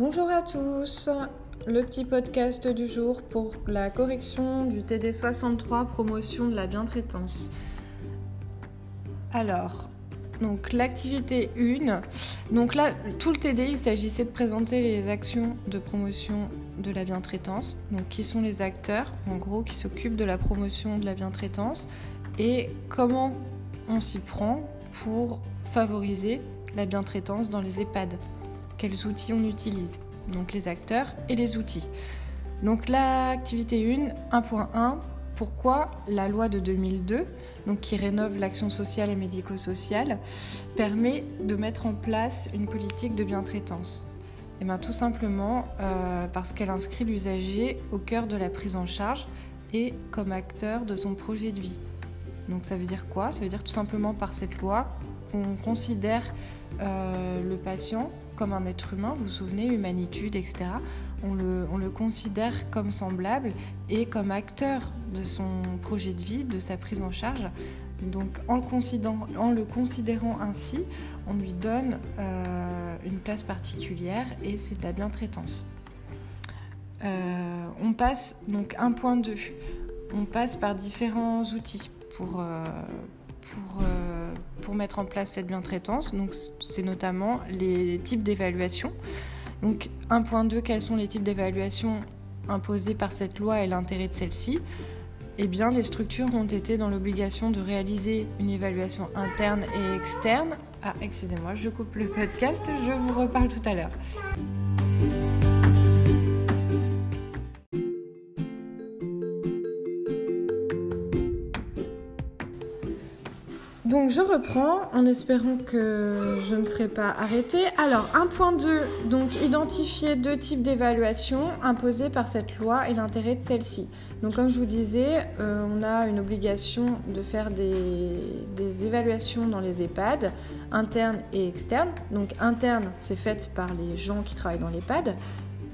Bonjour à tous, le petit podcast du jour pour la correction du TD 63 promotion de la bientraitance. Alors, donc l'activité 1, donc là tout le TD il s'agissait de présenter les actions de promotion de la bientraitance, donc qui sont les acteurs en gros qui s'occupent de la promotion de la bientraitance et comment on s'y prend pour favoriser la bientraitance dans les EHPAD. Quels outils on utilise Donc les acteurs et les outils. Donc l'activité 1, 1.1, pourquoi la loi de 2002, donc qui rénove l'action sociale et médico-sociale, permet de mettre en place une politique de bientraitance et eh bien, Tout simplement euh, parce qu'elle inscrit l'usager au cœur de la prise en charge et comme acteur de son projet de vie. Donc ça veut dire quoi? Ça veut dire tout simplement par cette loi qu'on considère euh, le patient comme un être humain, vous vous souvenez, humanitude, etc. On le, on le, considère comme semblable et comme acteur de son projet de vie, de sa prise en charge. Donc en le considérant, en le considérant ainsi, on lui donne euh, une place particulière et c'est de la bientraitance. Euh, on passe donc 1.2, on passe par différents outils pour, euh, pour, euh, pour mettre en place cette bientraitance. Donc, c'est notamment les types d'évaluation. Donc, 1.2, quels sont les types d'évaluation imposés par cette loi et l'intérêt de celle-ci? Eh bien, les structures ont été dans l'obligation de réaliser une évaluation interne et externe. Ah, excusez-moi, je coupe le podcast, je vous reparle tout à l'heure. Donc je reprends en espérant que je ne serai pas arrêtée. Alors 1.2, donc identifier deux types d'évaluation imposés par cette loi et l'intérêt de celle-ci. Donc comme je vous disais, euh, on a une obligation de faire des, des, évaluations dans les EHPAD, internes et externes. Donc interne, c'est fait par les gens qui travaillent dans l'EHPAD.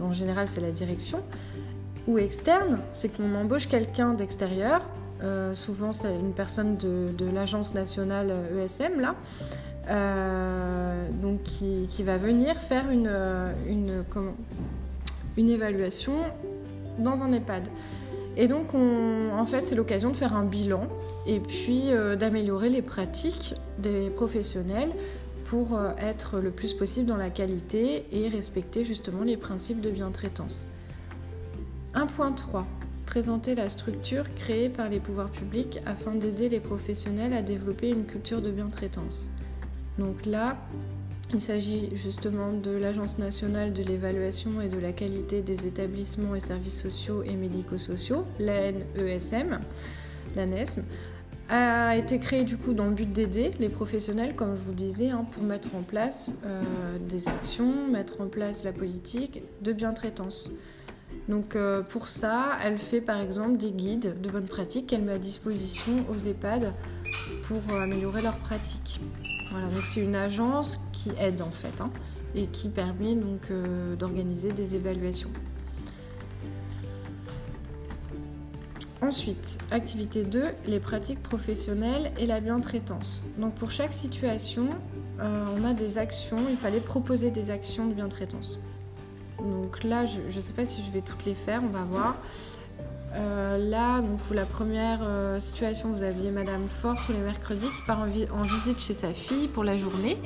En général, c'est la direction. Ou externe, c'est qu'on embauche quelqu'un d'extérieur euh, souvent, c'est une personne de, l'agence nationale ESM, euh, donc qui, va venir faire une, évaluation dans un EHPAD. Et donc, en fait, c'est l'occasion de faire un bilan et puis euh, d'améliorer les pratiques des professionnels pour être le plus possible dans la qualité et respecter justement les principes de bientraitance. 1.3 présenter la structure créée par les pouvoirs publics afin d'aider les professionnels à développer une culture de bientraitance. Donc là, il s'agit justement de l'Agence nationale de l'évaluation et de la qualité des établissements et services sociaux et médico-sociaux, l'ANESM, l'ANESM, a été créée du coup dans le but d'aider les professionnels, comme je vous disais, hein, pour mettre en place euh, des actions, mettre en place la politique de bientraitance. Donc euh, pour ça, elle fait par exemple des guides de bonnes pratiques qu'elle met à disposition aux EHPAD pour euh, améliorer leurs pratiques. Voilà, donc c'est une agence qui aide en fait hein, et qui permet donc euh, d'organiser des évaluations. Ensuite, activité 2, les pratiques professionnelles et la bientraitance. Donc pour chaque situation, on a des actions, il fallait proposer des actions de bientraitance. Donc là, je ne sais pas si je vais toutes les faire, on va voir. Euh, là, donc pour la première euh, situation, vous aviez Madame Fort tous les mercredis qui part en, visite chez sa fille pour la journée.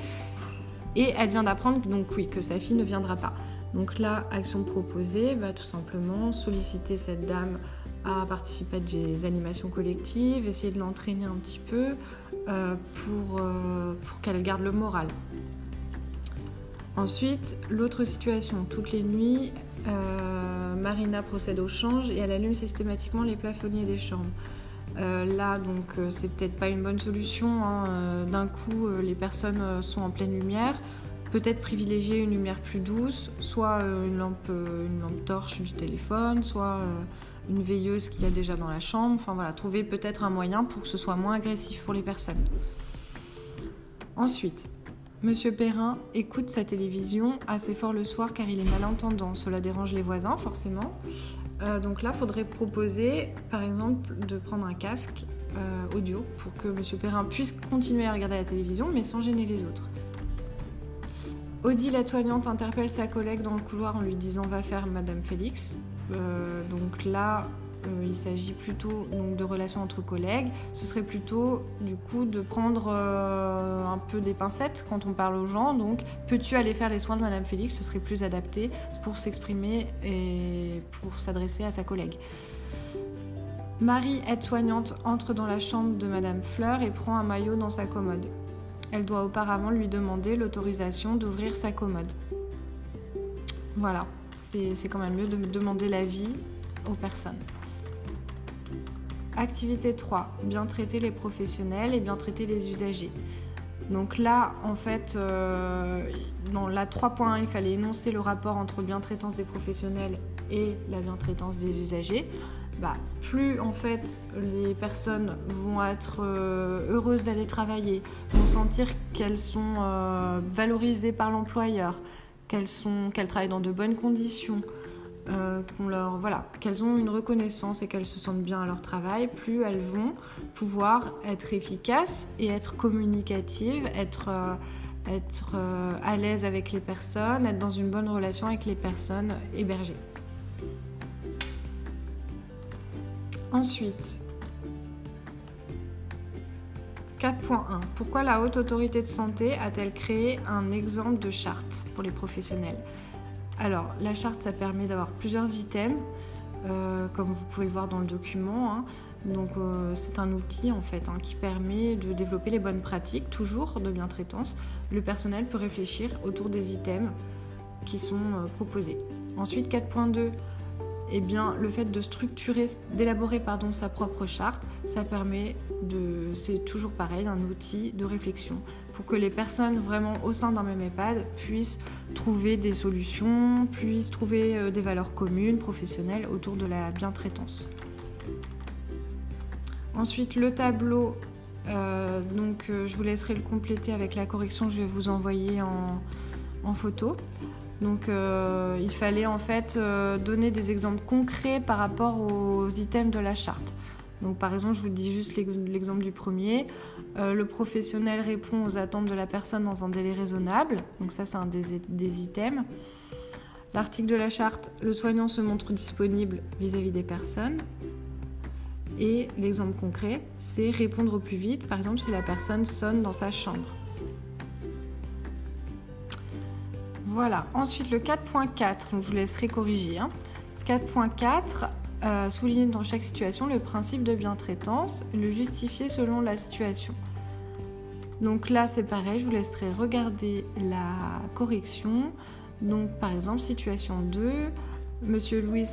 Et elle vient d'apprendre donc oui, que sa fille ne viendra pas. Donc là, action proposée, bah, tout simplement solliciter cette dame à participer à des animations collectives, essayer de l'entraîner un petit peu euh, pour, pour qu'elle garde le moral. Ensuite, l'autre situation, toutes les nuits, euh, Marina procède au change et elle allume systématiquement les plafonniers des chambres. Euh, là, donc, euh, c'est peut-être pas une bonne solution. Hein. D'un coup, les personnes sont en pleine lumière. Peut-être privilégier une lumière plus douce, soit une lampe, une lampe torche du téléphone, soit une veilleuse qu'il y a déjà dans la chambre. Enfin voilà, trouver peut-être un moyen pour que ce soit moins agressif pour les personnes. Ensuite, Monsieur Perrin écoute sa télévision assez fort le soir car il est malentendant. Cela dérange les voisins, forcément. Euh, donc là, faudrait proposer, par exemple, de prendre un casque euh, audio pour que Monsieur Perrin puisse continuer à regarder la télévision mais sans gêner les autres. Odile, la soignante, interpelle sa collègue dans le couloir en lui disant va faire Madame Félix. donc là, euh, il s'agit plutôt donc, de relations entre collègues. Ce serait plutôt du coup de prendre euh, un peu des pincettes quand on parle aux gens. Donc, peux-tu aller faire les soins de Madame Félix? Ce serait plus adapté pour s'exprimer et pour s'adresser à sa collègue. Marie, aide-soignante, entre dans la chambre de Madame Fleur et prend un maillot dans sa commode. Elle doit auparavant lui demander l'autorisation d'ouvrir sa commode. Voilà, c'est quand même mieux de demander l'avis aux personnes. Activité 3, bien traiter les professionnels et bien traiter les usagers. Donc là, en fait, dans la 3.1, il fallait énoncer le rapport entre bien-traitance des professionnels et la bien-traitance des usagers. Bah, plus en fait les personnes vont être euh, heureuses d'aller travailler, vont sentir qu'elles sont euh, valorisées par l'employeur, qu'elles qu'elles travaillent dans de bonnes conditions, euh, qu'elles ont une reconnaissance et qu'elles se sentent bien à leur travail, plus elles vont pouvoir être efficaces et être communicatives, être, euh, euh, à l'aise avec les personnes, être dans une bonne relation avec les personnes hébergées. Ensuite, 4.1. Pourquoi la Haute Autorité de Santé a-t-elle créé un exemple de charte pour les professionnels? Alors, la charte, ça permet d'avoir plusieurs items, euh, comme vous pouvez le voir dans le document. Hein. Donc, euh, c'est un outil en fait hein, qui permet de développer les bonnes pratiques, toujours de bien-traitance. Le personnel peut réfléchir autour des items qui sont euh, proposés. Ensuite, 4.2 eh bien, le fait de structurer, d'élaborer pardon, sa propre charte, ça permet de, c'est toujours pareil, un outil de réflexion pour que les personnes vraiment au sein d'un même EHPAD puissent trouver des solutions, puissent trouver euh, des valeurs communes, professionnelles autour de la bientraitance. Ensuite, le tableau, euh, donc euh, je vous laisserai le compléter avec la correction que je vais vous envoyer en, photo. Donc il fallait en fait donner des exemples concrets par rapport aux items de la charte. Donc par exemple, je vous dis juste l'exemple du premier. Euh, le professionnel répond aux attentes de la personne dans un délai raisonnable. Donc ça, c'est un des, items. L'article de la charte, le soignant se montre disponible vis-à-vis des personnes. Et l'exemple concret, c'est répondre au plus vite, par exemple si la personne sonne dans sa chambre. Voilà, ensuite le 4.4, donc je vous laisserai corriger. 4.4, hein. Souligner dans chaque situation le principe de bien-traitance, le justifier selon la situation. Donc là c'est pareil, je vous laisserai regarder la correction. Donc par exemple, situation 2, Monsieur Louis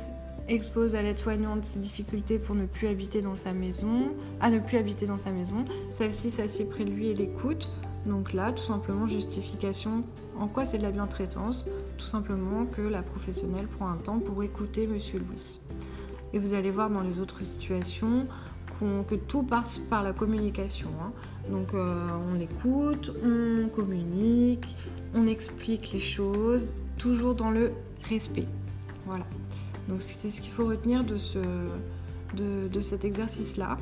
expose à l'aide-soignante ses difficultés pour ne plus habiter dans sa maison, à ne plus habiter dans sa maison. Celle-ci s'assied près de lui et l'écoute. Donc là, tout simplement, justification. En quoi c'est de la bientraitance? Tout simplement que la professionnelle prend un temps pour écouter Monsieur Louis. Et vous allez voir dans les autres situations que tout passe par la communication. Hein. Donc euh, on écoute, on communique, on explique les choses, toujours dans le respect. Voilà. Donc c'est ce qu'il faut retenir de, ce, de, de cet exercice-là.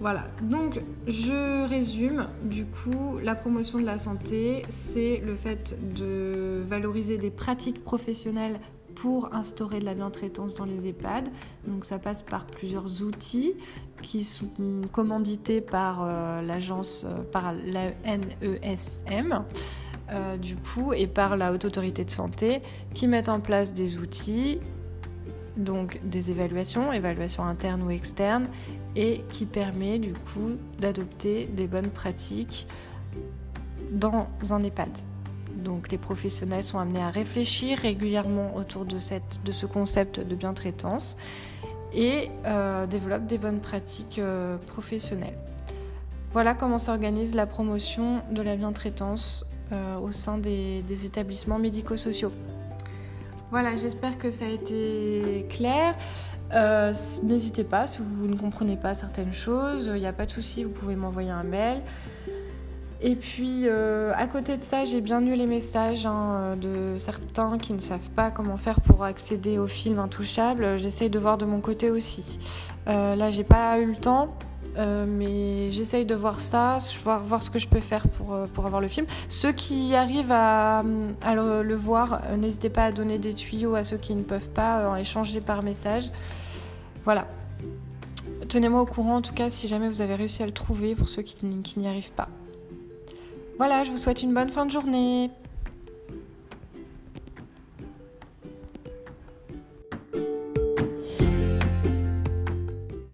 Voilà, donc je résume. Du coup, la promotion de la santé, c'est le fait de valoriser des pratiques professionnelles pour instaurer de la bientraitance dans les EHPAD. Donc ça passe par plusieurs outils qui sont commandités par euh, l'agence, euh, par la NESM. Euh, du coup, et par la Haute Autorité de Santé, qui mettent en place des outils, donc des évaluations, évaluations internes ou externes, et qui permet du coup d'adopter des bonnes pratiques dans un EHPAD. Donc les professionnels sont amenés à réfléchir régulièrement autour de, ce concept de bientraitance et euh, développent des bonnes pratiques euh, professionnelles. Voilà comment s'organise la promotion de la bientraitance euh, au sein des, établissements médico-sociaux. Voilà, j'espère que ça a été clair. N'hésitez pas, si vous ne comprenez pas certaines choses, il n'y a pas de souci, vous pouvez m'envoyer un mail. Et puis, euh, à côté de ça, j'ai bien eu les messages hein, de certains qui ne savent pas comment faire pour accéder au film Intouchable. J'essaye de voir de mon côté aussi. Euh, là, j'ai pas eu le temps, Euh, mais j'essaye de voir ça, voir, voir ce que je peux faire pour, euh, pour avoir le film. Ceux qui arrivent à, le, voir, n'hésitez pas à donner des tuyaux à ceux qui ne peuvent pas, en échanger par message. Voilà. Tenez-moi au courant en tout cas si jamais vous avez réussi à le trouver pour ceux qui n'y arrivent pas. Voilà, je vous souhaite une bonne fin de journée.